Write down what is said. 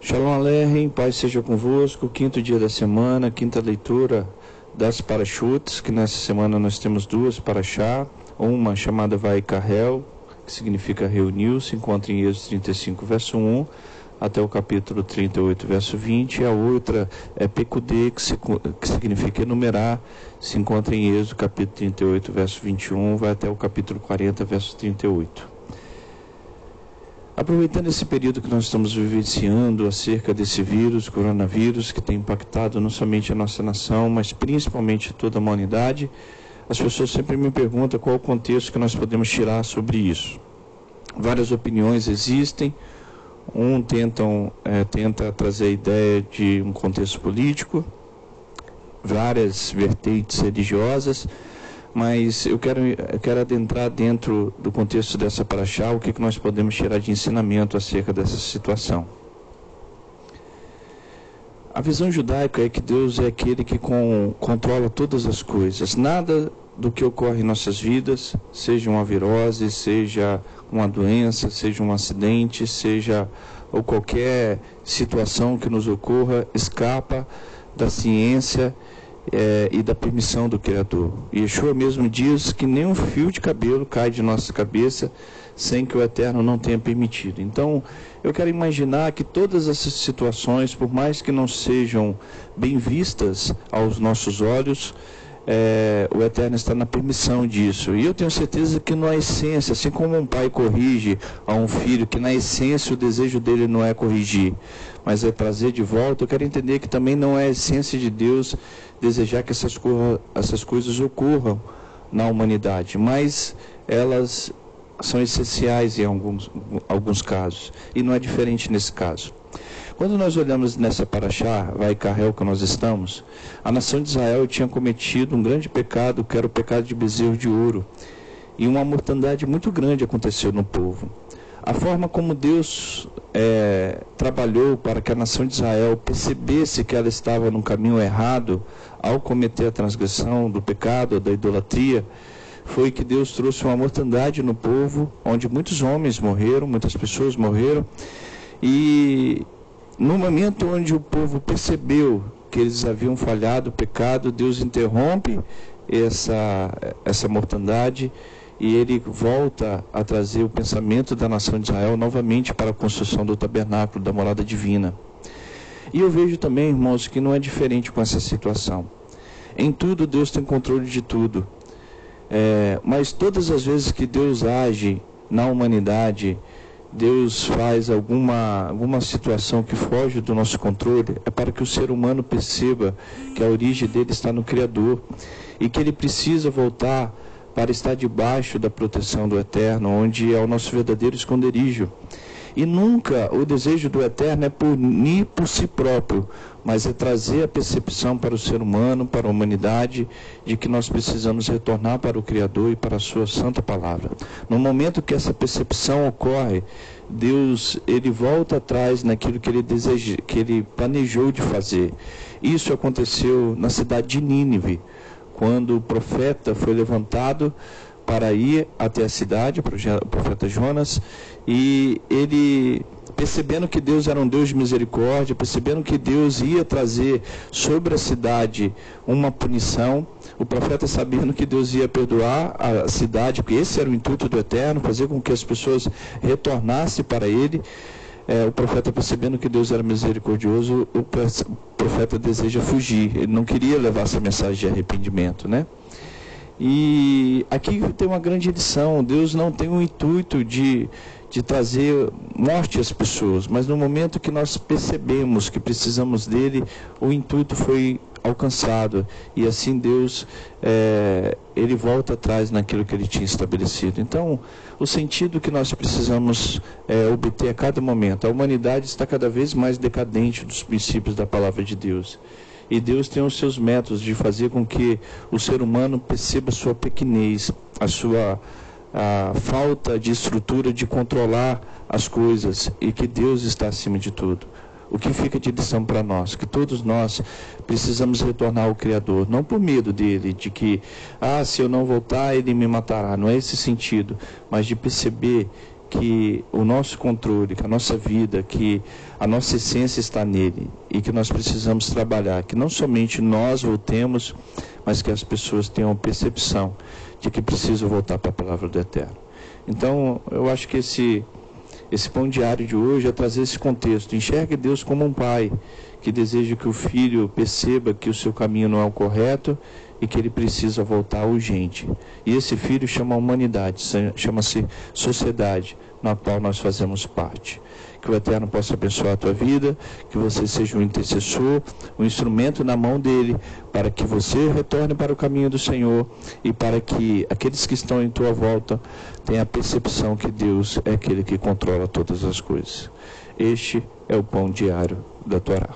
Shalom Aleichem, paz seja convosco. Quinto dia da semana, quinta leitura das parachutes, que nessa semana nós temos duas paraxá. Uma chamada Vai Carrel, que significa reuniu, se encontra em Êxodo 35, verso 1, até o capítulo 38, verso 20. E a outra é Pecudê, que, se, que significa enumerar, se encontra em Êxodo capítulo 38, verso 21, vai até o capítulo 40, verso 38. Aproveitando esse período que nós estamos vivenciando acerca desse vírus, coronavírus, que tem impactado não somente a nossa nação, mas principalmente toda a humanidade, as pessoas sempre me perguntam qual o contexto que nós podemos tirar sobre isso. Várias opiniões existem, um tentam, é, tenta trazer a ideia de um contexto político, várias vertentes religiosas, mas eu quero, eu quero adentrar dentro do contexto dessa paraxá, o que, que nós podemos tirar de ensinamento acerca dessa situação. A visão judaica é que Deus é aquele que com, controla todas as coisas. Nada do que ocorre em nossas vidas, seja uma virose, seja uma doença, seja um acidente, seja ou qualquer situação que nos ocorra, escapa da ciência é, e da permissão do Criador. Yeshua mesmo diz que nem um fio de cabelo cai de nossa cabeça sem que o Eterno não tenha permitido. Então, eu quero imaginar que todas essas situações, por mais que não sejam bem vistas aos nossos olhos, é, o Eterno está na permissão disso. E eu tenho certeza que na essência, assim como um pai corrige a um filho, que na essência o desejo dele não é corrigir, mas é trazer de volta, eu quero entender que também não é a essência de Deus desejar que essas, essas coisas ocorram na humanidade, mas elas são essenciais em alguns, alguns casos, e não é diferente nesse caso. Quando nós olhamos nessa paraxá, vai Carrel que nós estamos, a nação de Israel tinha cometido um grande pecado, que era o pecado de bezerro de ouro, e uma mortandade muito grande aconteceu no povo. A forma como Deus é, trabalhou para que a nação de Israel percebesse que ela estava no caminho errado ao cometer a transgressão do pecado, da idolatria, foi que Deus trouxe uma mortandade no povo, onde muitos homens morreram, muitas pessoas morreram, e no momento onde o povo percebeu que eles haviam falhado, pecado, Deus interrompe essa, essa mortandade e ele volta a trazer o pensamento da nação de Israel novamente para a construção do tabernáculo, da morada divina. E eu vejo também, irmãos, que não é diferente com essa situação. Em tudo, Deus tem controle de tudo. É, mas todas as vezes que Deus age na humanidade, Deus faz alguma, alguma situação que foge do nosso controle, é para que o ser humano perceba que a origem dele está no Criador e que ele precisa voltar para estar debaixo da proteção do Eterno, onde é o nosso verdadeiro esconderijo. E nunca o desejo do Eterno é punir por si próprio, mas é trazer a percepção para o ser humano, para a humanidade, de que nós precisamos retornar para o Criador e para a Sua Santa Palavra. No momento que essa percepção ocorre, Deus ele volta atrás naquilo que ele deseja, que ele planejou de fazer. Isso aconteceu na cidade de Nínive quando o profeta foi levantado para ir até a cidade, o profeta Jonas, e ele, percebendo que Deus era um Deus de misericórdia, percebendo que Deus ia trazer sobre a cidade uma punição, o profeta sabendo que Deus ia perdoar a cidade, porque esse era o intuito do Eterno, fazer com que as pessoas retornassem para Ele, é, o profeta percebendo que Deus era misericordioso, o profeta deseja fugir. Ele não queria levar essa mensagem de arrependimento, né? E aqui tem uma grande lição. Deus não tem o intuito de, de trazer morte às pessoas, mas no momento que nós percebemos que precisamos dele, o intuito foi alcançado e assim Deus é, ele volta atrás naquilo que ele tinha estabelecido. Então, o sentido que nós precisamos é, obter a cada momento, a humanidade está cada vez mais decadente dos princípios da palavra de Deus. E Deus tem os seus métodos de fazer com que o ser humano perceba a sua pequenez, a sua a falta de estrutura de controlar as coisas e que Deus está acima de tudo. O que fica de lição para nós? Que todos nós precisamos retornar ao Criador, não por medo dele, de que, ah, se eu não voltar, ele me matará. Não é esse sentido, mas de perceber que o nosso controle, que a nossa vida, que a nossa essência está nele e que nós precisamos trabalhar, que não somente nós voltemos, mas que as pessoas tenham percepção de que precisam voltar para a palavra do Eterno. Então, eu acho que esse esse pão diário de hoje é trazer esse contexto. Enxergue Deus como um pai que deseja que o filho perceba que o seu caminho não é o correto e que ele precisa voltar urgente. E esse filho chama a humanidade, chama-se sociedade, na qual nós fazemos parte. Que o Eterno possa abençoar a tua vida, que você seja um intercessor, um instrumento na mão dele, para que você retorne para o caminho do Senhor e para que aqueles que estão em tua volta tenham a percepção que Deus é aquele que controla todas as coisas. Este é o pão diário da Torá.